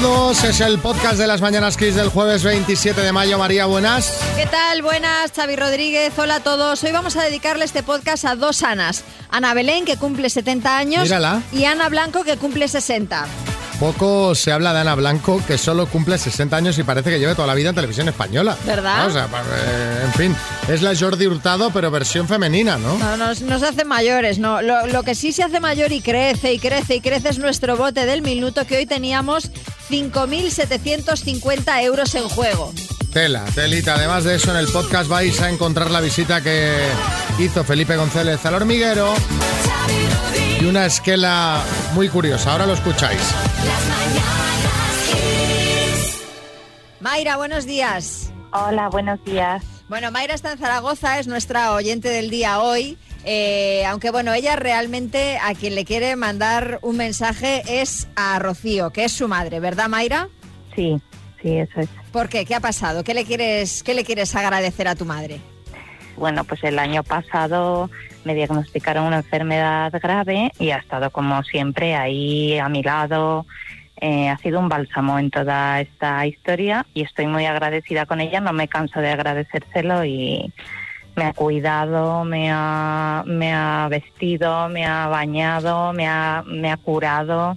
todos, es el podcast de las Mañanas Kiss del jueves 27 de mayo. María, buenas. ¿Qué tal? Buenas, Xavi Rodríguez. Hola a todos. Hoy vamos a dedicarle este podcast a dos Anas. Ana Belén, que cumple 70 años, Mírala. y Ana Blanco, que cumple 60. Poco se habla de Ana Blanco, que solo cumple 60 años y parece que lleve toda la vida en televisión española. ¿Verdad? ¿No? O sea, eh, en fin, es la Jordi Hurtado, pero versión femenina, ¿no? No, nos, nos hace mayores, no. Lo, lo que sí se hace mayor y crece y crece y crece es nuestro bote del minuto, que hoy teníamos 5.750 euros en juego. Tela, telita. Además de eso, en el podcast vais a encontrar la visita que hizo Felipe González al hormiguero y una esquela muy curiosa. Ahora lo escucháis. Mayra, buenos días. Hola, buenos días. Bueno, Mayra está en Zaragoza, es nuestra oyente del día hoy. Eh, aunque bueno, ella realmente a quien le quiere mandar un mensaje es a Rocío, que es su madre, ¿verdad, Mayra? Sí, sí, eso es. ¿Por qué? ¿Qué ha pasado? ¿Qué le quieres, qué le quieres agradecer a tu madre? Bueno, pues el año pasado me diagnosticaron una enfermedad grave y ha estado como siempre ahí a mi lado. Eh, ha sido un bálsamo en toda esta historia y estoy muy agradecida con ella. No me canso de agradecérselo y me ha cuidado, me ha, me ha vestido, me ha bañado, me ha, me ha curado.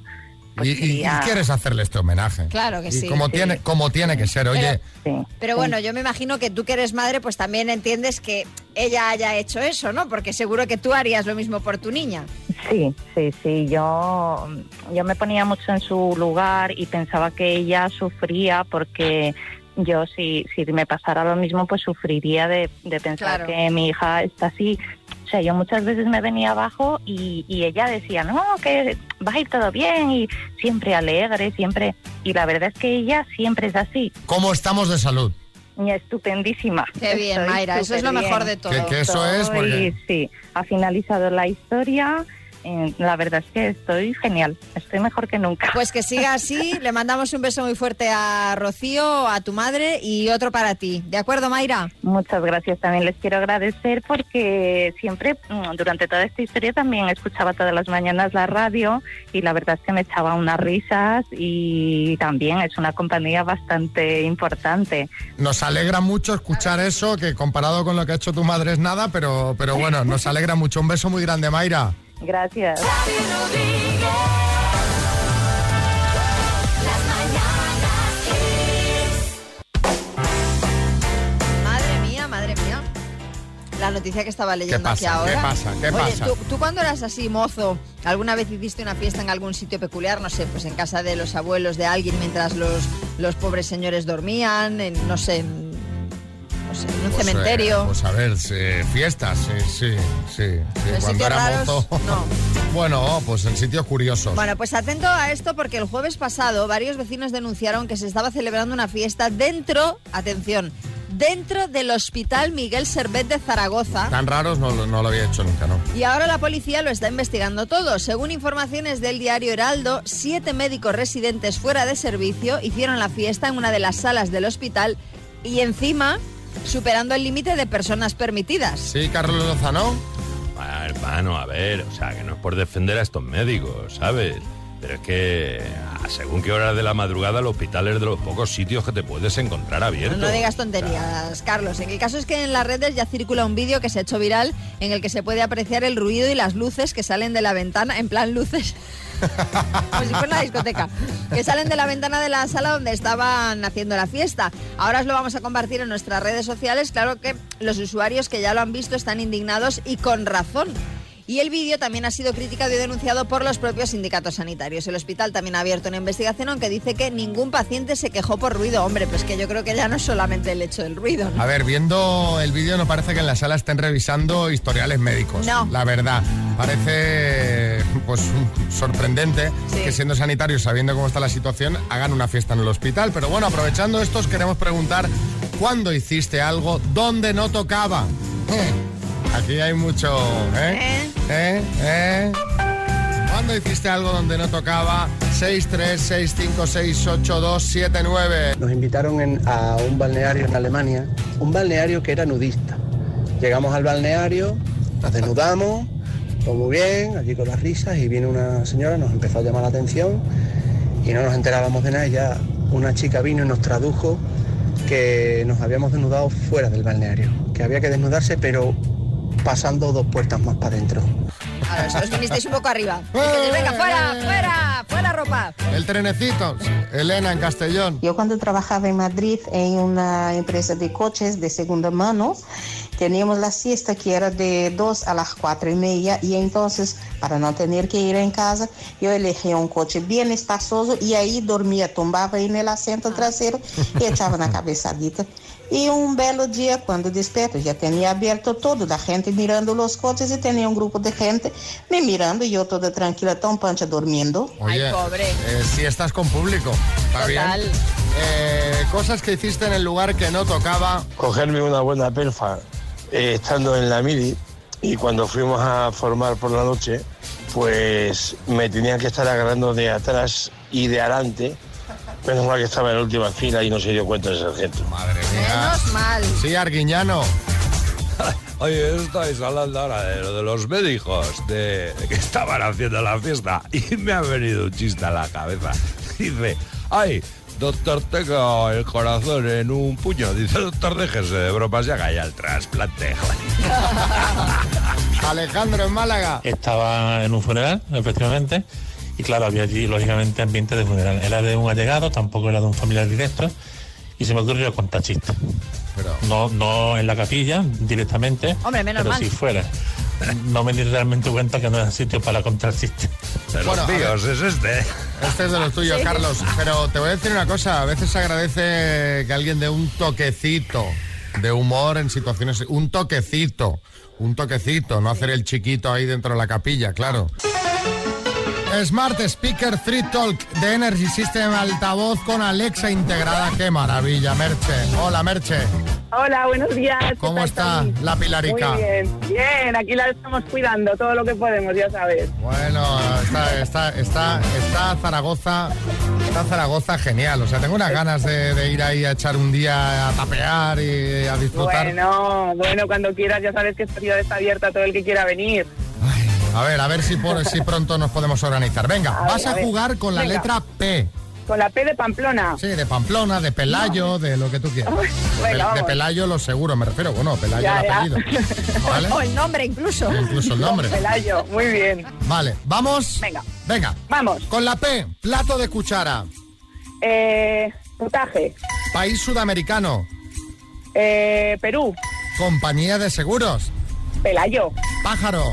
Pues y, y- y quería- quieres hacerle este homenaje. Claro que Y sí. como, sí. Tiene, como tiene que ser, oye. Pero sí. bueno, yo me imagino que tú que eres madre, pues también entiendes que ella haya hecho eso, ¿no? Porque seguro que tú harías lo mismo por tu niña. Sí, sí, sí. Yo, yo me ponía mucho en su lugar y pensaba que ella sufría porque yo si, si me pasara lo mismo pues sufriría de, de pensar Claro. que mi hija está así. O sea, yo muchas veces me venía abajo y, y ella decía, no, que va a ir todo bien y siempre alegre, siempre... Y la verdad es que ella siempre es así. ¿Cómo estamos de salud? Estupendísima. Qué bien, Estoy Mayra, eso es lo mejor de todo. Que- que eso es porque- Sí, ha finalizado la historia. Eh, la verdad es que estoy genial. Estoy mejor que nunca. Pues que siga así, le mandamos un beso muy fuerte a Rocío, a tu madre y otro para ti. ¿De acuerdo, Mayra? Muchas gracias. También les quiero agradecer porque siempre, mm, durante toda esta historia, también escuchaba todas las mañanas la radio y la verdad es que me echaba unas risas y también es una compañía bastante importante. Nos alegra mucho escuchar eso, que comparado con lo que ha hecho tu madre es nada, pero, pero bueno, nos alegra mucho. Un beso muy grande, Mayra. Gracias. Madre mía, madre mía. La noticia que estaba leyendo pasa? aquí ahora. ¿Qué pasa? ¿Qué Oye, pasa? ¿tú, tú cuando eras así mozo, ¿alguna vez hiciste una fiesta en algún sitio peculiar? No sé, pues en casa de los abuelos de alguien mientras los, los pobres señores dormían, en, no sé, en, un Pues, cementerio. eh, pues a ver, fiestas, sí, sí, sí. sí, ¿En Cuando era raros? mozo. No. bueno, pues en sitios curiosos. Bueno, pues atento a esto porque el jueves pasado varios vecinos denunciaron que se estaba celebrando una fiesta dentro, atención, dentro del Hospital Miguel Servet de Zaragoza. Tan raros no, lo- no lo había hecho nunca, ¿no? Y ahora la policía lo está investigando todo. Según informaciones del diario Heraldo, siete médicos residentes fuera de servicio hicieron la fiesta en una de las salas del hospital y encima superando el límite de personas permitidas. Sí, Carlos Lozano. Ah, hermano, a ver, o sea, que no es por defender a estos médicos, ¿sabes? Pero es que a según qué horas de la madrugada el hospital es de los pocos sitios que te puedes encontrar No, abierto. no digas tonterías, Carlos. En el caso es que en las redes ya circula un vídeo que se ha hecho viral en el que se puede apreciar el ruido y las luces que salen de la ventana, en plan luces. Como si fuera una discoteca. Que salen de la ventana de la sala donde estaban haciendo la fiesta. Ahora os lo vamos a compartir en nuestras redes sociales. Claro que los usuarios que ya lo han visto están indignados y con razón. Y el vídeo también ha sido criticado y denunciado por los propios sindicatos sanitarios. El hospital también ha abierto una investigación aunque dice que ningún paciente se quejó por ruido. Hombre, pues que yo creo que ya no es solamente el hecho del ruido. ¿no? A ver, viendo el vídeo no parece que en la sala estén revisando historiales médicos. No. La verdad. Parece pues sorprendente Sí. que siendo sanitarios, sabiendo cómo está la situación, hagan una fiesta en el hospital. Pero bueno, aprovechando esto, os queremos preguntar ¿cuándo hiciste algo donde no tocaba? Eh, Aquí hay mucho. ¿Eh? ¿Eh? ¿Eh? ¿Cuándo hiciste algo donde no tocaba? 636568279. Nos invitaron en- a un balneario en Alemania, un balneario que era nudista. Llegamos al balneario, nos desnudamos, todo muy bien, allí con las risas, y viene una señora, nos empezó a llamar la atención y no nos enterábamos de nada. y Ya una chica vino y nos tradujo que nos habíamos desnudado fuera del balneario, que había que desnudarse, pero pasando dos puertas más para adentro. Ahora, os- os vinisteis un poco arriba. Venga, fuera, fuera, fuera ropa. El trenecito. Elena en Castellón. Yo cuando trabajaba en Madrid en una empresa de coches de segunda mano, teníamos la siesta que era de 2 a las cuatro y media y entonces para no tener que ir en casa, yo elegía un coche bien espaçoso y ahí dormía, tumbaba en el asiento trasero y echaba una cabezadita. Y un belo día, cuando despierto, ya tenía abierto todo, la gente mirando los coches y tenía un grupo de gente me mirando y yo toda tranquila, tan pancha durmiendo. Oye, Ay, pobre. eh, si estás con público. ¿Está Total. bien? Eh, cosas que hiciste en el lugar que no tocaba. cogerme una buena pelfa eh, estando en la mili y cuando fuimos a formar por la noche, pues me tenían que estar agarrando de atrás y de adelante. Menos mal que estaba en la última fila y no se dio cuenta el sargento. Madre mía. Menos mal. Sí, Arguiñano. Oye, estáis hablando ahora de lo de los médicos, de que estaban haciendo la fiesta y me ha venido un chiste a la cabeza. Dice, ay, doctor, tengo el corazón en un puño. Dice, doctor, déjese de bromas y haga ya el trasplante. Alejandro en Málaga. Estaba en un funeral, efectivamente, y claro, había allí, lógicamente, ambiente de funeral. Era de un allegado, tampoco era de un familiar directo, y se me ocurrió contar chistes. Pero, No, no en la capilla directamente, Hombre, menos pero mal. si fuera. No me di realmente cuenta que no era sitio para contar chistes. De Bueno, los a míos es este. este es de los tuyos, Sí. Carlos. Pero te voy a decir una cosa. A veces se agradece que alguien dé un toquecito de humor en situaciones. Un toquecito. Un toquecito. No hacer el chiquito ahí dentro de la capilla, claro. Smart Speaker 3 Talk de Energy System altavoz con Alexa integrada. ¡Qué maravilla, Merche! Hola, Merche. Hola, buenos días. ¿qué ¿Cómo está la Pilarica? Muy bien, bien, aquí la estamos cuidando todo lo que podemos, ya sabes. Bueno, está, está, está, está Zaragoza, está Zaragoza genial. O sea, tengo unas ganas de, de ir ahí a echar un día a tapear y a disfrutar. Bueno, bueno, cuando quieras, ya sabes que esta ciudad está abierta a todo el que quiera venir. A ver, a ver si, por, si pronto nos podemos organizar. Venga, A vas ver, a ver. jugar con la Venga. letra P. Con la P de Pamplona. Sí, de Pamplona, de Pelayo, de lo que tú quieras. Venga, de. Pelayo lo seguro, me refiero. Bueno, Pelayo Ya, el apellido. ¿Vale? O el nombre incluso. Incluso el nombre. Pelayo, muy bien. Vale, vamos. Venga. Venga. Vamos. Con la P, plato de cuchara. Eh, potaje. País sudamericano. Eh, Perú. Compañía de seguros. Pelayo. Pájaro.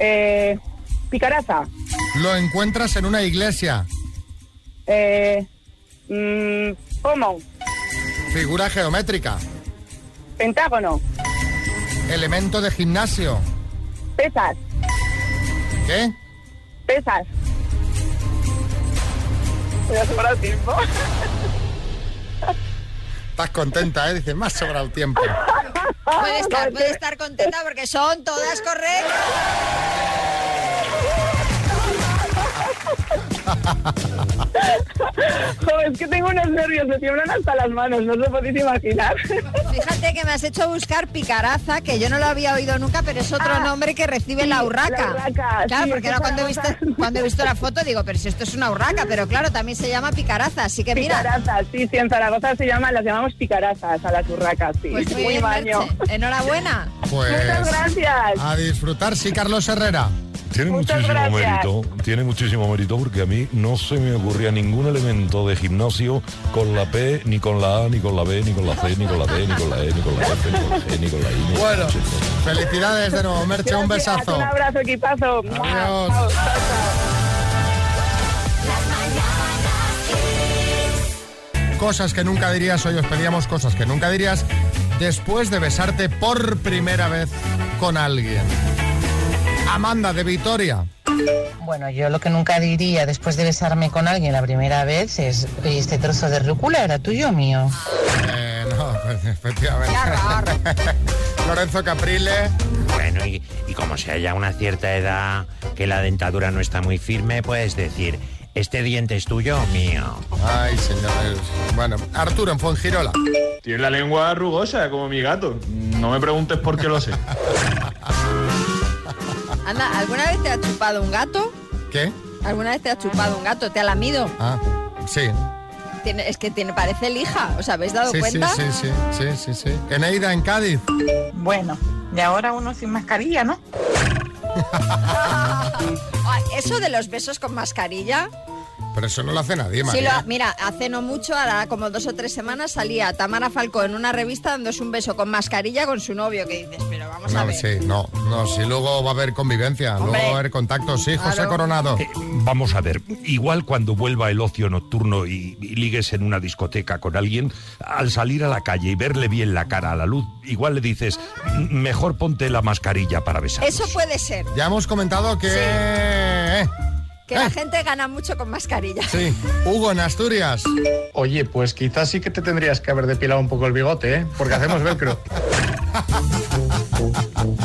Eh, Picaraza. Lo encuentras en una iglesia. Eh, mm, Pomo. Figura geométrica. Pentágono. Elemento de gimnasio. Pesas. ¿Qué? Pesas. ¿Me ha sobrado tiempo? Estás contenta, ¿eh? Dices, me ha sobrado tiempo. Puede estar, puede estar contenta porque son todas correctas. Jo, es que tengo unos nervios, me tiemblan hasta las manos, no os lo podéis imaginar. Fíjate que me has hecho buscar picaraza, que yo no lo había oído nunca, pero es otro Ah, nombre que recibe sí, la urraca. la urraca, Claro, sí, porque ahora cuando he, visto, cuando he visto la foto digo, pero si esto es una urraca, pero claro, también se llama picaraza, así que mira. Picarazas, sí, sí, en Zaragoza se llaman, las llamamos picarazas a las urracas, sí. Pues muy muy bien, baño. Merche. Enhorabuena. Pues Muchas gracias. a disfrutar, sí, Carlos Herrera. Tiene Muchas muchísimo gracias. mérito, tiene muchísimo mérito porque a mí no se me ocurría ningún elemento de gimnasio con la P, ni con la A, ni con la B, ni con la C, ni con la D, ni con la E, ni con la F, ni con la G, ni con la I. ni con la Bueno, felicidades de nuevo, Merche, un besazo. Un abrazo, equipazo. Adiós. Cosas que nunca dirías, hoy os pedíamos cosas que nunca dirías después de besarte por primera vez con alguien. Amanda de Vitoria. Bueno, yo lo que nunca diría después de besarme con alguien la primera vez es, "Oye, este trozo de rúcula era tuyo o mío. Eh, no, efectivamente. Lorenzo Caprile. Bueno, y, y como se haya una cierta edad que la dentadura no está muy firme, puedes decir, ¿este diente es tuyo o mío? Ay, señores. Bueno, Arturo en Fuengirola. Tiene la lengua rugosa como mi gato. No me preguntes por qué lo sé. Anda, ¿alguna vez te ha chupado un gato? ¿Qué? ¿Alguna vez te has chupado un gato? ¿Te ha lamido? Ah, sí. Tiene- es que tiene, parece lija. ¿Os habéis dado Sí, sí, cuenta? sí, sí, sí, sí, sí. Eneida, en Cádiz. Bueno, y ahora uno sin mascarilla, ¿no? Ah, Eso de los besos con mascarilla. Pero eso no lo hace nadie, Sí, María. lo- mira, hace no mucho, ahora como dos o tres semanas, salía Tamara Falcó en una revista dándose un beso con mascarilla con su novio, que dices, pero vamos a No, ver. sí, no, no, si luego va a haber convivencia, luego va a haber contacto. Sí, José Claro. Coronado. Eh, vamos a ver, igual cuando vuelva el ocio nocturno y, y ligues en una discoteca con alguien, al salir a la calle y verle bien la cara a la luz, igual le dices, "M- mejor ponte la mascarilla para besar. Eso puede ser, Ya hemos comentado que... eh, que la gente gana mucho con mascarilla. Sí, Hugo en Asturias. Oye, pues quizás sí que te tendrías que haber depilado un poco el bigote, ¿eh? Porque hacemos velcro.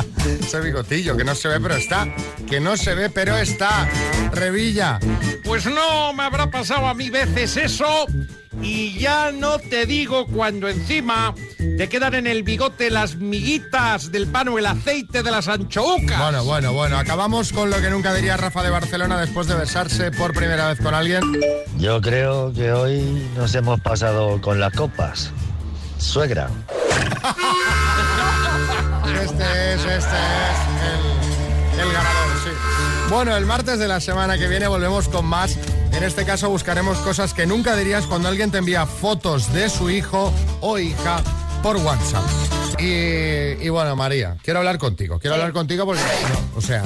Ese bigotillo que no se ve pero está. Que no se ve pero está. Revilla. Pues no me habrá pasado a mí veces eso. Y ya no te digo cuando encima te quedan en el bigote las miguitas del pan o el aceite de las anchoucas. Bueno, bueno, bueno. Acabamos con lo que nunca diría Rafa de Barcelona después de besarse por primera vez con alguien. Yo creo que hoy nos hemos pasado con las copas. Suegra. Este es, este es el, el ganador, sí. Bueno, el martes de la semana que viene volvemos con más. En este caso buscaremos cosas que nunca dirías cuando alguien te envía fotos de su hijo o hija por WhatsApp. Y, y bueno, María, quiero hablar contigo. Quiero hablar contigo porque, no, o sea,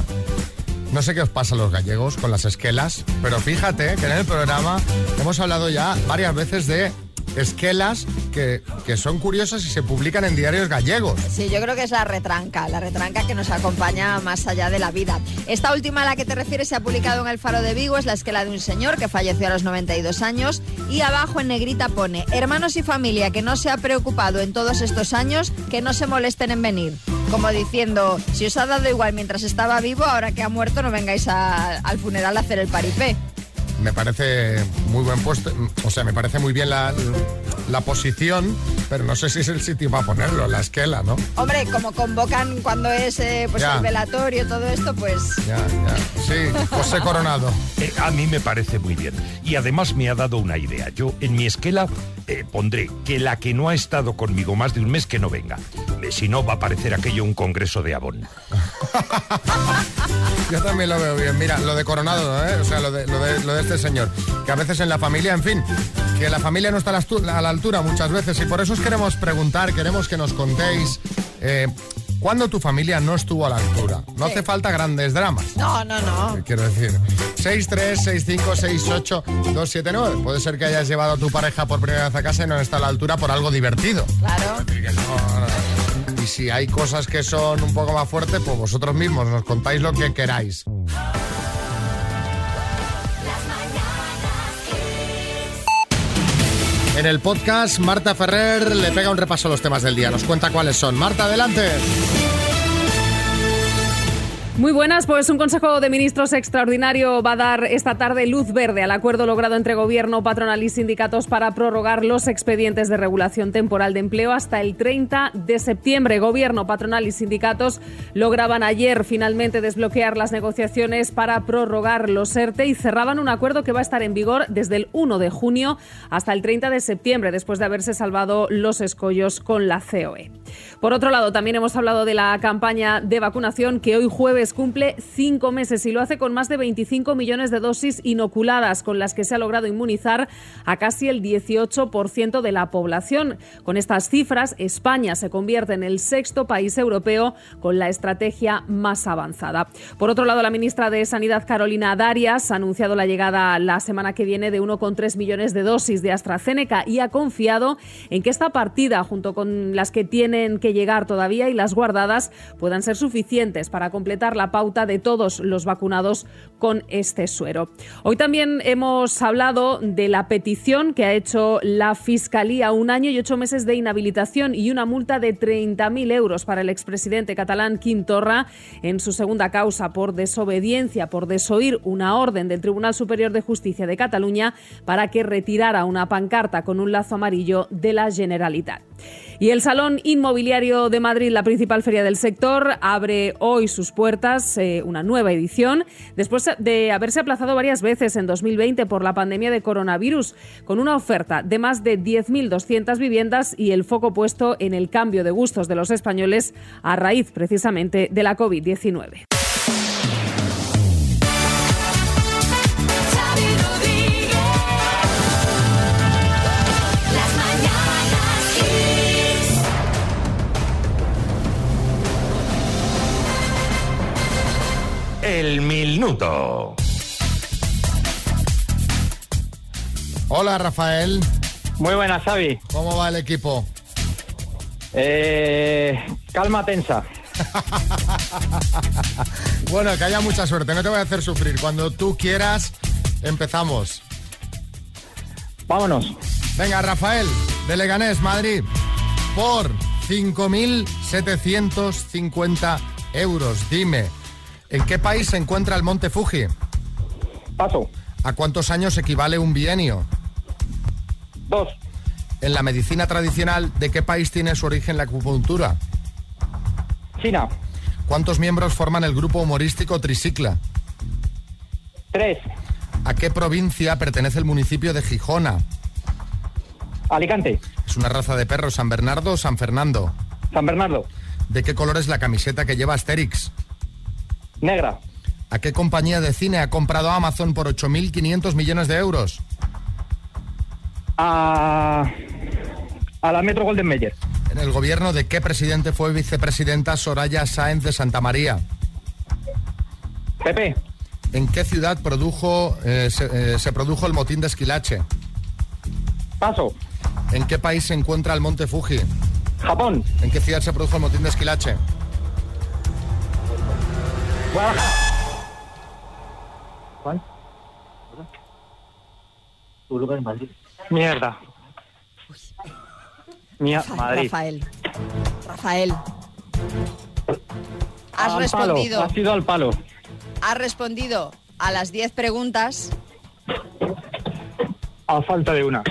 no sé qué os pasa a los gallegos con las esquelas, pero fíjate que en el programa hemos hablado ya varias veces de esquelas que, que son curiosas y se publican en diarios gallegos. Sí, yo creo que es la retranca, la retranca que nos acompaña más allá de la vida. Esta última a la que te refieres se ha publicado en el Faro de Vigo, es la esquela de un señor que falleció a los 92 años y abajo en negrita pone, hermanos y familia que no se ha preocupado en todos estos años, que no se molesten en venir. Como diciendo, si os ha dado igual mientras estaba vivo, ahora que ha muerto no vengáis al funeral a hacer el paripé. Me parece muy buen puesto, o sea, me parece muy bien la, la posición, pero no sé si es el sitio para ponerlo, la esquela, ¿no? Hombre, como convocan cuando es eh, pues Ya. el velatorio, todo esto, pues... Ya, ya. Sí, José Coronado. Eh, a mí me parece muy bien. Y además me ha dado una idea. Yo en mi esquela eh, pondré que la que no ha estado conmigo más de un mes que no venga. Si no, va a parecer aquello un congreso de Avon. Yo también lo veo bien. Mira, lo de Coronado, ¿eh? o sea, lo de, lo, de, lo de este señor. Que a veces en la familia, en fin, que la familia no está a la, a la altura muchas veces. Y por eso os queremos preguntar, queremos que nos contéis eh, cuándo tu familia no estuvo a la altura. No hace falta grandes dramas. No, no, no. Quiero decir, 636568279. Puede ser que hayas llevado a tu pareja por primera vez a casa y no está a la altura por algo divertido. Claro. Y si hay cosas que son un poco más fuertes, pues vosotros mismos nos contáis lo que queráis. En el podcast, Marta Ferrer le pega un repaso a los temas del día. Nos cuenta cuáles son. Marta, adelante. Muy buenas, pues un Consejo de Ministros extraordinario va a dar esta tarde luz verde al acuerdo logrado entre Gobierno, patronal y sindicatos para prorrogar los expedientes de regulación temporal de empleo hasta el 30 de septiembre. Gobierno, patronal y sindicatos lograban ayer finalmente desbloquear las negociaciones para prorrogar los ERTE y cerraban un acuerdo que va a estar en vigor desde el 1 de junio hasta el 30 de septiembre, después de haberse salvado los escollos con la COE. Por otro lado, también hemos hablado de la campaña de vacunación que hoy jueves cumple cinco meses y lo hace con más de 25 millones de dosis inoculadas, con las que se ha logrado inmunizar a casi el 18% de la población. Con estas cifras, España se convierte en el sexto país europeo con la estrategia más avanzada. Por otro lado, la ministra de Sanidad, Carolina Darias, ha anunciado la llegada la semana que viene de 1,3 millones de dosis de AstraZeneca y ha confiado en que esta partida, junto con las que tienen que llegar todavía y las guardadas, puedan ser suficientes para completar la pauta de todos los vacunados con este suero. Hoy también hemos hablado de la petición que ha hecho la Fiscalía, un año y ocho meses de inhabilitación y una multa de 30.000 euros para el expresidente catalán Quim Torra en su segunda causa por desobediencia, por desoír una orden del Tribunal Superior de Justicia de Cataluña para que retirara una pancarta con un lazo amarillo de la Generalitat. Y el Salón Inmobiliario de Madrid, la principal feria del sector, abre hoy sus puertas eh, una nueva edición, después de haberse aplazado varias veces en 2020 por la pandemia de coronavirus, con una oferta de más de 10.200 viviendas y el foco puesto en el cambio de gustos de los españoles a raíz precisamente de la COVID-19. El minuto. Hola, Rafael. Muy buenas, Xavi. ¿Cómo va el equipo? Eh, calma tensa. Bueno, que haya mucha suerte, no te voy a hacer sufrir. Cuando tú quieras, empezamos. Vámonos. Venga, Rafael, de Leganés, Madrid, por 5.750 euros. Dime, ¿en qué país se encuentra el Monte Fuji? Paso. ¿A cuántos años equivale un bienio? Dos. En la medicina tradicional, ¿de qué país tiene su origen la acupuntura? China. ¿Cuántos miembros forman el grupo humorístico Tricicla? Tres. ¿A qué provincia pertenece el municipio de Gijona? Alicante. ¿Es una raza de perro San Bernardo o San Fernando? San Bernardo. ¿De qué color es la camiseta que lleva Asterix? Negra. ¿A qué compañía de cine ha comprado Amazon por 8.500 millones de euros? A, a la Metro Golden Mayer. ¿En el gobierno de qué presidente fue vicepresidenta Soraya Sáenz de Santa María? Pepe. ¿En qué ciudad produjo, eh, se, eh, se produjo el motín de Esquilache? Paso. ¿En qué país se encuentra el monte Fuji? Japón. ¿En qué ciudad se produjo el motín de Esquilache? ¿Cuál? Mierda. Mía, Madrid. Rafael. Rafael. Has Al respondido. Palo. Ha sido al palo. Has respondido a las 10 preguntas A falta de una.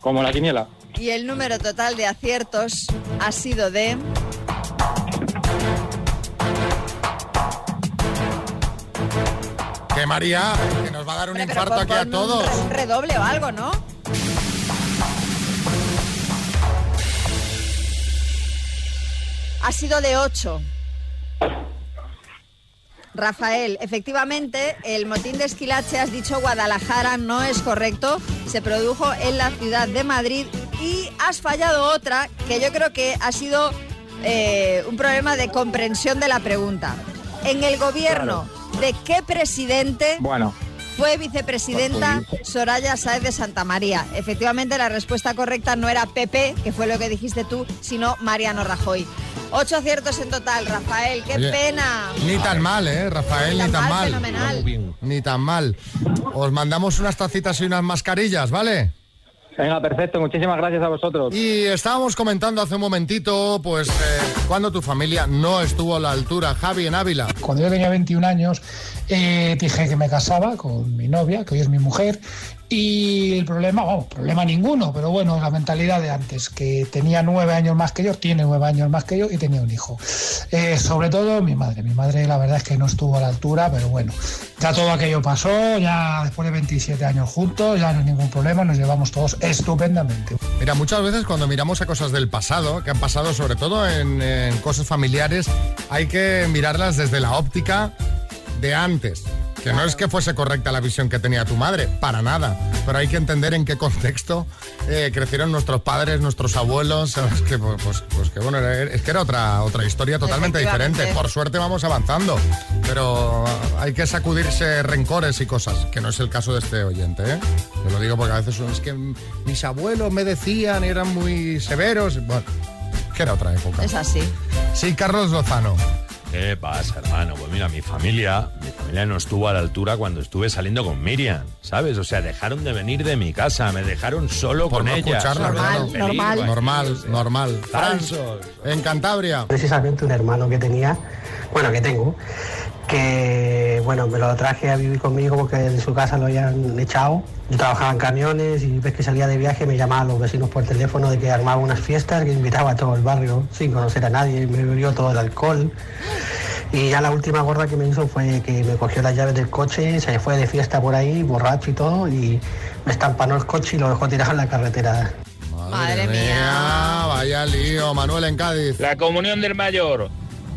Como la quiniela. y el número total de aciertos ha sido de... Que María, que nos va a dar un pero infarto aquí a todos. Un redoble o algo, ¿no? Ha sido de 8. Rafael, efectivamente, el motín de Esquilache, has dicho Guadalajara, no es correcto. Se produjo en la ciudad de Madrid y has fallado otra que yo creo que ha sido eh, un problema de comprensión de la pregunta. En el gobierno de qué presidente Bueno. fue vicepresidenta Soraya Sáez de Santa María. Efectivamente, la respuesta correcta no era Pepe, que fue lo que dijiste tú, sino Mariano Rajoy. Ocho aciertos en total, Rafael, qué Oye, pena. Ni tan mal, ¿eh, Rafael? Ni tan mal. fenomenal. Ni tan mal. Os mandamos unas tacitas y unas mascarillas, ¿vale? Venga, perfecto. Muchísimas gracias a vosotros. Y estábamos comentando hace un momentito, pues, eh, cuando tu familia no estuvo a la altura. Javi en Ávila. Cuando yo tenía 21 años, eh, dije que me casaba con mi novia, que hoy es mi mujer, y el problema, vamos, problema ninguno, pero bueno, la mentalidad de antes, que tenía nueve años más que yo, tiene nueve años más que yo y tenía un hijo. Eh, sobre todo mi madre, mi madre la verdad es que no estuvo a la altura, pero bueno, ya todo aquello pasó, ya después de 27 años juntos, ya no hay ningún problema, nos llevamos todos estupendamente. Mira, muchas veces cuando miramos a cosas del pasado, que han pasado sobre todo en, en cosas familiares, hay que mirarlas desde la óptica de antes. Que no es que fuese correcta la visión que tenía tu madre, para nada. Pero hay que entender en qué contexto eh, crecieron nuestros padres, nuestros abuelos. ¿sabes? Que, pues, pues- pues que bueno, es que era otra, otra historia totalmente diferente. Por suerte vamos avanzando. Pero hay que sacudirse rencores y cosas, que no es el caso de este oyente. ¿eh? Te lo digo porque a veces es que mis abuelos me decían y eran muy severos. Bueno, que era otra época. Es así. Sí, Carlos Lozano. ¿Qué pasa, hermano? Pues mira, mi familia, mi familia no estuvo a la altura cuando estuve saliendo con Miriam, ¿sabes? O sea, dejaron de venir de mi casa, me dejaron solo Por con no ella. Normal, normal, normal. Falsos. En Cantabria. Precisamente un hermano que tenía, bueno, que tengo, que bueno, me lo traje a vivir conmigo porque de su casa lo habían echado. Yo trabajaba en camiones y ves que salía de viaje me llamaban los vecinos por teléfono de que armaba unas fiestas, que invitaba a todo el barrio sin conocer a nadie, me bebió todo el alcohol. Y ya la última gorda que me hizo fue que me cogió las llaves del coche, se fue de fiesta por ahí, borracho y todo, y me estampanó el coche y lo dejó tirado en la carretera. Madre mía. Vaya lío, Manuel en Cádiz. La comunión del mayor.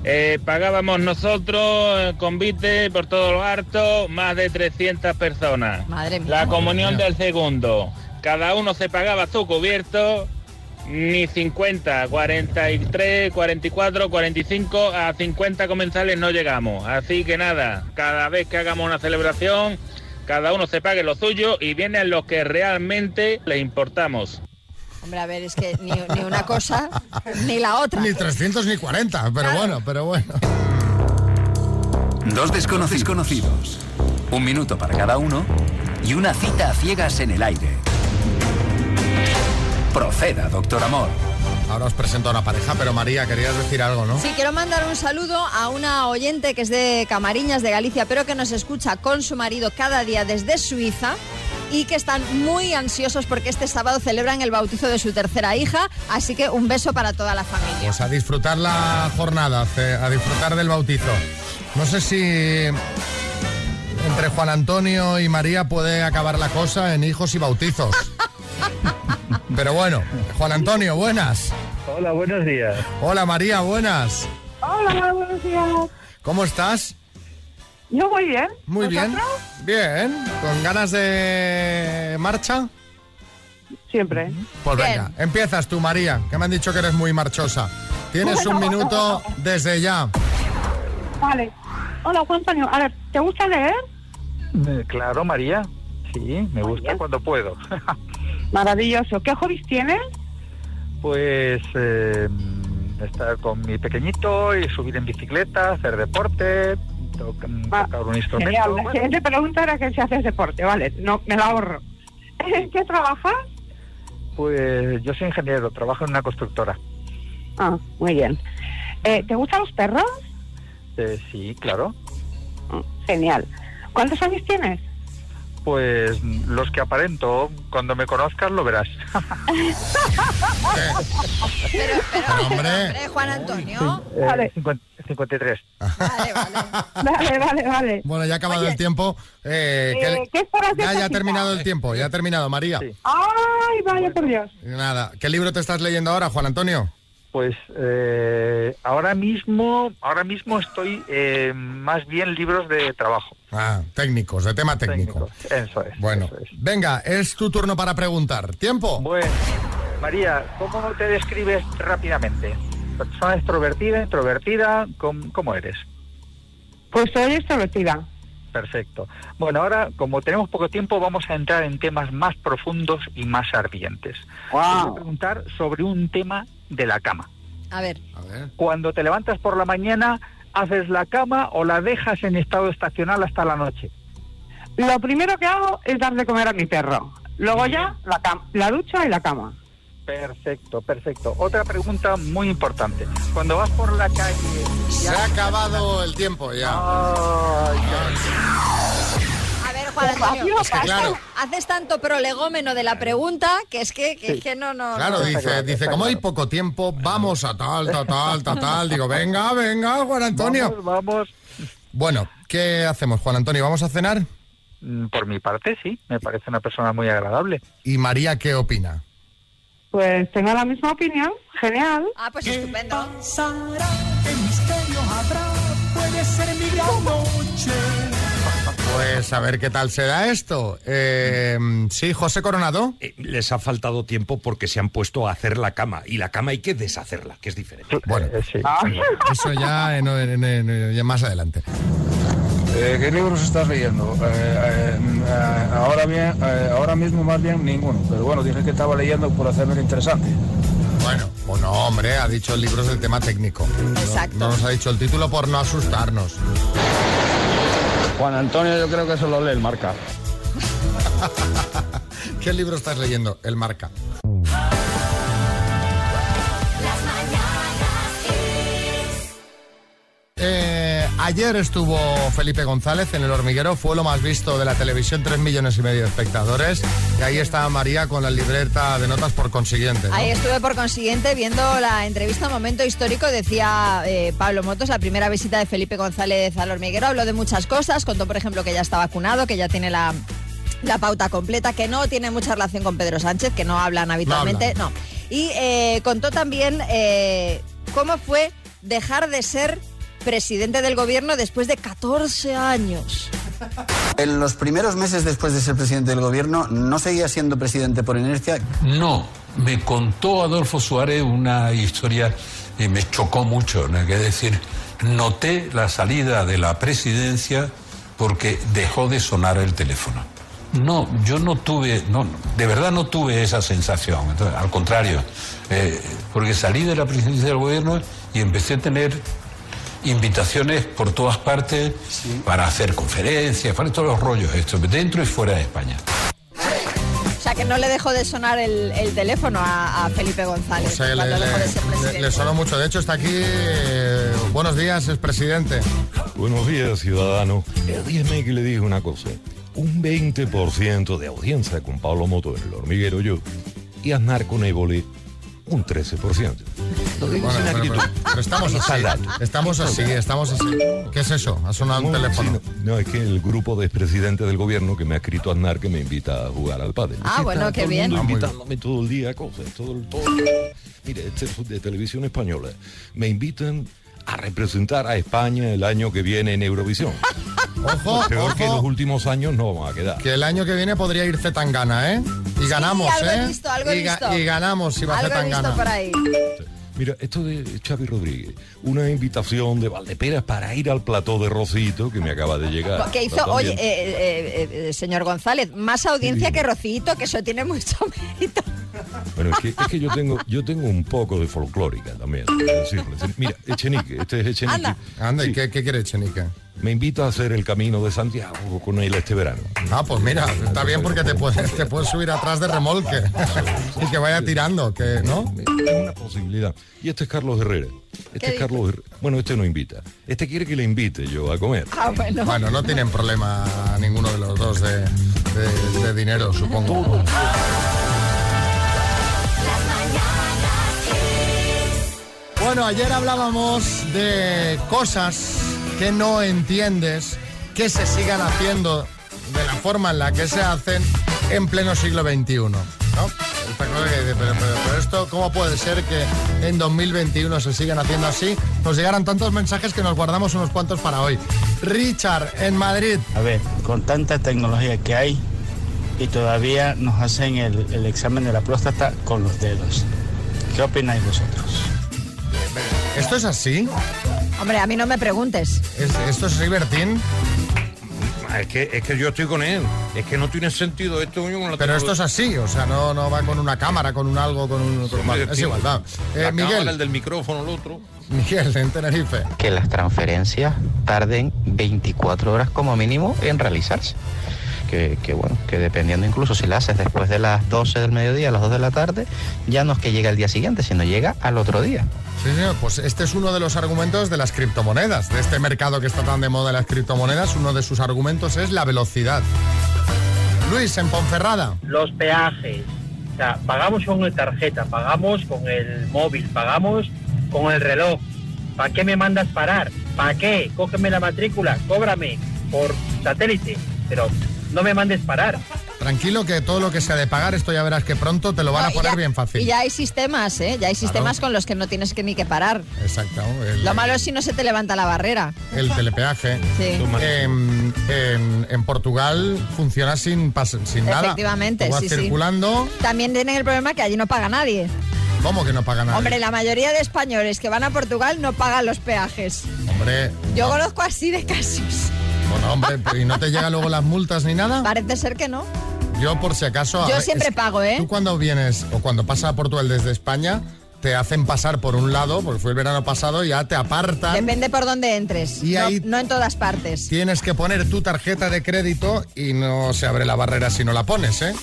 Eh, pagábamos nosotros convite por todo lo harto más de 300 personas. Madre mía. La comunión del segundo. Cada uno se pagaba su cubierto. Ni 50, 43, 44, 45, a 50 comensales no llegamos. Así que nada, cada vez que hagamos una celebración, cada uno se pague lo suyo y vienen los que realmente les importamos. Hombre, a ver, es que ni, ni una cosa ni la otra. Ni 300 ni 40, pero bueno, pero bueno. Dos desconocidos conocidos. Un minuto para cada uno y una cita a ciegas en el aire. Proceda, doctor Amor. Ahora os presento a una pareja, pero María, querías decir algo, ¿no? Sí, quiero mandar un saludo a una oyente que es de Camariñas, de Galicia, pero que nos escucha con su marido cada día desde Suiza y que están muy ansiosos porque este sábado celebran el bautizo de su tercera hija, así que un beso para toda la familia. Pues a disfrutar la jornada, a disfrutar del bautizo. No sé si entre Juan Antonio y María puede acabar la cosa en hijos y bautizos. Pero bueno, Juan Antonio, buenas. Hola, buenos días. Hola María, buenas. Hola, buenos días. ¿Cómo estás? Yo muy bien. Muy bien. ¿Vosotros? Bien. ¿Con ganas de marcha? Siempre. Pues venga, empiezas tú, María, que me han dicho que eres muy marchosa. Tienes un minuto desde ya. Vale. Hola, Juan Antonio. A ver, ¿te gusta leer? Eh, Claro, María. Sí, me gusta cuando puedo. Maravilloso. ¿Qué hobbies tienes? pues eh, estar con mi pequeñito y subir en bicicleta, hacer deporte, to- tocar un instrumento. Genial. La Bueno, siguiente pregunta era que si haces deporte. Vale, no, me la ahorro. ¿En qué trabajas? pues yo soy ingeniero, trabajo en una constructora. Ah, muy bien. Eh, ¿Te gustan los perros? Eh, sí, claro. Genial. ¿Cuántos años tienes? Pues los que aparento, cuando me conozcas lo verás. Pero, pero, hombre. hombre, Juan Antonio. Eh, 50 53. Vale, vale, vale. Bueno, ya ha acabado el tiempo. Eh, que- Eh, ¿Qué esperas de ya, ya ha terminado el tiempo, ya ha terminado, María. Ay, vaya por Dios. Nada, ¿qué libro te estás leyendo ahora, Juan Antonio? Pues eh, ahora mismo, ahora mismo estoy eh, más bien libros de trabajo. Ah, técnicos, de tema técnico. Eso es. Bueno, venga, es tu turno para preguntar. ¿Tiempo? Bueno, María, ¿cómo te describes rápidamente? ¿Persona extrovertida, introvertida? ¿Cómo, cómo eres? Pues soy extrovertida. Perfecto. Bueno, ahora, como tenemos poco tiempo, vamos a entrar en temas más profundos y más ardientes. Te Voy a preguntar sobre un tema de la cama. A ver. Cuando te levantas por la mañana, ¿haces la cama o la dejas en estado estacional hasta la noche? Lo primero que hago es dar de comer a mi perro. Luego ya la, cam- la ducha y la cama. Perfecto, perfecto. Otra pregunta muy importante. Cuando vas por la calle... Se ha acabado el tiempo ya. A ver, Juan Antonio. Es que claro. Haces tanto prolegómeno de la pregunta que es que, que, es que no, no. Claro, no. dice, dice, como hay poco tiempo, vamos a tal, tal, tal, tal, tal. Digo, venga, venga, Juan Antonio. Vamos, vamos. Bueno, ¿qué hacemos, Juan Antonio? ¿Vamos a cenar? Mm, Por mi parte, sí. Me parece una persona muy agradable. ¿Y María qué opina? Pues tengo la misma opinión. Genial. Ah, pues estupendo. ¿Qué misterio habrá? Puede ser mi gran noche. Pues a ver qué tal será esto. Eh, sí, José Coronado. Eh, les ha faltado tiempo porque se han puesto a hacer la cama y la cama hay que deshacerla, que es diferente. Bueno, eso ya, en- en- en- en- ya más adelante. Eh, ¿Qué libros estás leyendo? Eh, eh, eh, ahora bien, eh, ahora mismo más bien ninguno. Pero bueno, dije que estaba leyendo por hacerme interesante. Bueno, pues no, hombre, ha dicho libros del tema técnico. Exacto. No, no nos ha dicho el título por no asustarnos. Juan Antonio yo creo que solo lee el marca. ¿Qué libro estás leyendo? El marca. Ayer estuvo Felipe González en el hormiguero, fue lo más visto de la televisión, 3 millones y medio de espectadores. Y ahí estaba María con la libreta de notas por consiguiente. ¿no? Ahí estuve por consiguiente viendo la entrevista Momento Histórico, decía eh, Pablo Motos, la primera visita de Felipe González al hormiguero, habló de muchas cosas, contó por ejemplo que ya está vacunado, que ya tiene la, la pauta completa, que no tiene mucha relación con Pedro Sánchez, que no hablan habitualmente, no. Y eh, contó también eh, cómo fue dejar de ser presidente del gobierno después de 14 años. En los primeros meses después de ser presidente del gobierno, ¿no seguía siendo presidente por inercia? No, me contó Adolfo Suárez una historia y me chocó mucho, ¿no? que es decir, noté la salida de la presidencia porque dejó de sonar el teléfono. No, yo no tuve, no, de verdad no tuve esa sensación. Entonces, al contrario, eh, porque salí de la presidencia del gobierno y empecé a tener invitaciones por todas partes para hacer conferencias, para todos los rollos estos, dentro y fuera de España. O sea que no le dejó de sonar el, el teléfono a, a Felipe González O sea, le, cuando dejó de ser le- presidente. le sonó mucho. De hecho, está aquí. eh, buenos días, es presidente. Buenos días, ciudadano. Dígame que le dije una cosa. Un 20% de audiencia con Pablo Moto en el hormiguero yo y Aznar con Évole un 13%. Lo digo Bueno, sin pero- acritud. pero- pero estamos así. Estamos así, estamos así. ¿Qué es eso? Ha sonado un No, teléfono. sí, no, no, es que el grupo de expresidentes del gobierno que me ha escrito Aznar que me invita a jugar al pádel. Ah, Sí, bueno, está qué todo el bien. mundo Ah, muy invitándome todo el día a cosas, todo el todo. Mire, este es de televisión española. Me invitan a representar a España el año que viene en Eurovisión. Ojo, Peor que en los últimos años no vamos a quedar. que el año que viene podría ir Zetangana, ¿eh? Y ganamos, algo he ¿eh? visto, algo he y, ga- visto. y ganamos si va Zetangana. por ahí. Mira, esto de Xavi Rodríguez, una invitación de Valdeperas para ir al plató de Rosito que me acaba de llegar. Que hizo, oye, eh, eh, eh, señor González, más audiencia que Rocito, que eso tiene mucho mérito. Bueno, es que, es que yo tengo yo tengo un poco de folclórica también. Mira, Echenique, este es Echenique. Anda. Anda, ¿y qué, qué quiere Echenique? Me invita a hacer el camino de Santiago con él este verano. Ah, pues mira, está bien porque te puedes, te puedes subir atrás de remolque y que vaya tirando, que ¿no? Es una posibilidad. Y este es Carlos Herrera. Este ¿Qué es Carlos Herrera. Bueno, este no invita. Este quiere que le invite yo a comer. Ah, bueno. Bueno, no tienen problema ninguno de los dos de, de- de dinero, supongo. Bueno, ayer hablábamos de cosas que no entiendes, que se sigan haciendo de la forma en la que se hacen en pleno siglo XXI. ¿no? Pero, pero- pero esto, ¿cómo puede ser que en 2021 se sigan haciendo así? Nos llegaron tantos mensajes que nos guardamos unos cuantos para hoy. Richard, en Madrid. A ver, con tanta tecnología que hay y todavía nos hacen el examen de la próstata con los dedos. ¿Qué opináis vosotros? ¿Esto es así? Hombre, a mí no me preguntes. ¿Es- ¿Esto es Rivertín? Es que, es que yo estoy con él. Es que no tiene sentido esto. con la Pero esto es así, o sea, no, no va con una cámara, con un algo, con un... con- Hombre, es tío, igual, va. Eh, la Miguel, cámara, el del micrófono, el otro. Miguel, en Tenerife. que las transferencias tarden 24 horas como mínimo en realizarse. Que, que bueno, que dependiendo incluso si la haces después de las 12 del mediodía, a las 2 de la tarde, ya no es que llegue al día siguiente, sino llega al otro día. Sí, señor, pues este es uno de los argumentos de las criptomonedas, de este mercado que está tan de moda las criptomonedas, uno de sus argumentos es la velocidad. Luis, en Ponferrada. los peajes. O sea, pagamos con el tarjeta, pagamos con el móvil, pagamos con el reloj. ¿Para qué me mandas parar? ¿Para qué? Cógeme la matrícula, cóbrame por satélite, pero no me mandes parar. Tranquilo que todo lo que sea de pagar, esto ya verás que pronto te lo van No, a poner ya- bien fácil. Y ya hay sistemas, ¿eh? Ya hay sistemas con los que no tienes que ni que parar. Exacto. El, Lo malo es si no se te levanta la barrera. el telepeaje. Sí. En, en- en Portugal funciona sin, pas- sin nada. Efectivamente, vas sí, sí. circulando. También tienen el problema que allí no paga nadie. ¿Cómo que no paga nada? Hombre, la mayoría de españoles que van a Portugal no pagan los peajes. Hombre, Yo conozco así de casos. Bueno, hombre, ¿y no te llegan luego las multas ni nada? Parece ser que no. Yo por si acaso... Yo ver, siempre pago, ¿eh? Tú cuando vienes o cuando pasas a Portugal desde España, te hacen pasar por un lado, porque fue el verano pasado, ya te apartan. Depende por dónde entres. Y no, ahí- no en todas partes. Tienes que poner tu tarjeta de crédito y no se abre la barrera si no la pones, ¿eh?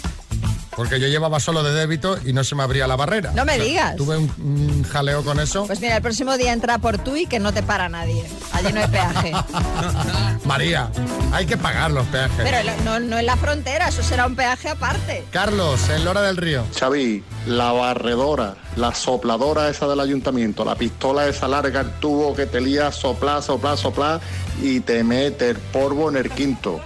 Porque yo llevaba solo de débito y no se me abría la barrera. No me digas. Tuve un, un jaleo con eso. Pues mira, el próximo día entra por tú y que no te para nadie. Allí no hay peaje. María, hay que pagar los peajes. Pero no, no en la frontera, eso será un peaje aparte. Carlos, en Lora del Río. Xavi, la barredora, la sopladora esa del ayuntamiento, la pistola esa larga, el tubo que te lía, soplar, soplar, soplar y te mete el polvo en el quinto.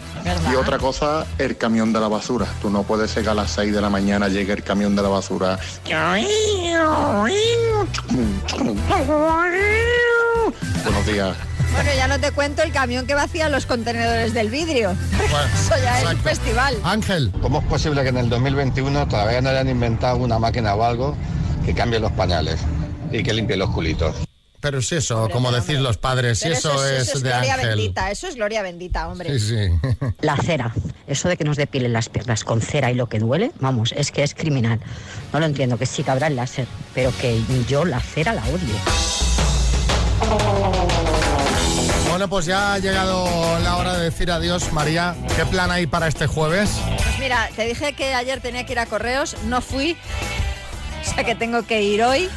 Y otra cosa, el camión de la basura. Tú no puedes ser que a las 6 de la mañana llegue el camión de la basura. Buenos días. Bueno, ya no te cuento el camión que vacía los contenedores del vidrio. Eso ya es un festival. Ángel. ¿Cómo es posible que en el 2021 todavía no hayan inventado una máquina o algo que cambie los pañales y que limpie los culitos? Pero si eso, como decís los padres, si eso, es, eso es de gloria Ángel. bendita, eso es gloria bendita, hombre. Sí, sí. La cera, eso de que nos depilen las piernas con cera y lo que duele, vamos, es que es criminal. No lo entiendo, que sí que habrá el láser, pero que yo la cera la odio. Bueno, pues ya ha llegado la hora de decir adiós, María. ¿Qué plan hay para este jueves? Pues mira, te dije que ayer tenía que ir a correos, no fui. O sea que tengo que ir hoy.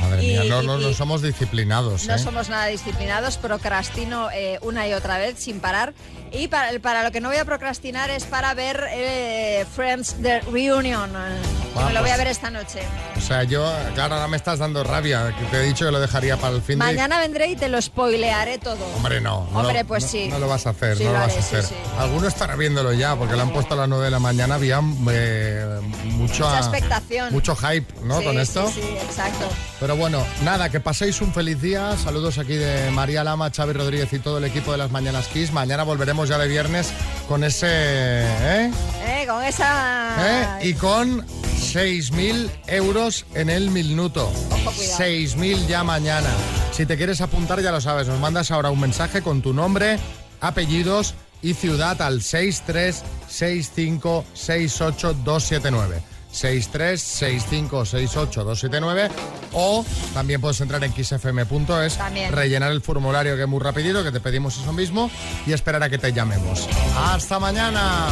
Madre Y- mía, no, no, y- no somos disciplinados. No ¿eh? somos nada disciplinados, procrastino eh, una y otra vez sin parar. Y para, para lo que no voy a procrastinar es para ver eh, Friends The Reunion. eh, me lo voy a ver esta noche. O sea, yo, claro, ahora me estás dando rabia. Te he dicho que lo dejaría para el fin de... Mañana vendré y te lo spoilearé todo. Hombre, no. no Hombre, pues no- sí. No lo vas a hacer, Sí, no lo lo vas a sí, hacer. sí. Alguno estará viéndolo ya, porque lo han puesto a las 9 de la mañana. Había eh, mucho, Mucha expectación. mucho hype, ¿no? Sí, Con sí, esto. Sí, exacto. Pero bueno, nada, que paséis un feliz día. Saludos aquí de María Lama, Xavi Rodríguez y todo el equipo de las Mañanas Kiss. Mañana volveremos ya de viernes con ese... ¿eh? Eh, con esa... ¿Eh? Y con 6.000 euros en el minuto. Ojo, cuidado. 6.000 ya mañana. Si te quieres apuntar, ya lo sabes, nos mandas ahora un mensaje con tu nombre, apellidos y ciudad al 636568279. 636568279 o también puedes entrar en xfm.es, También. rellenar el formulario que es muy rapidito, que te pedimos eso mismo y esperar a que te llamemos. ¡Hasta mañana!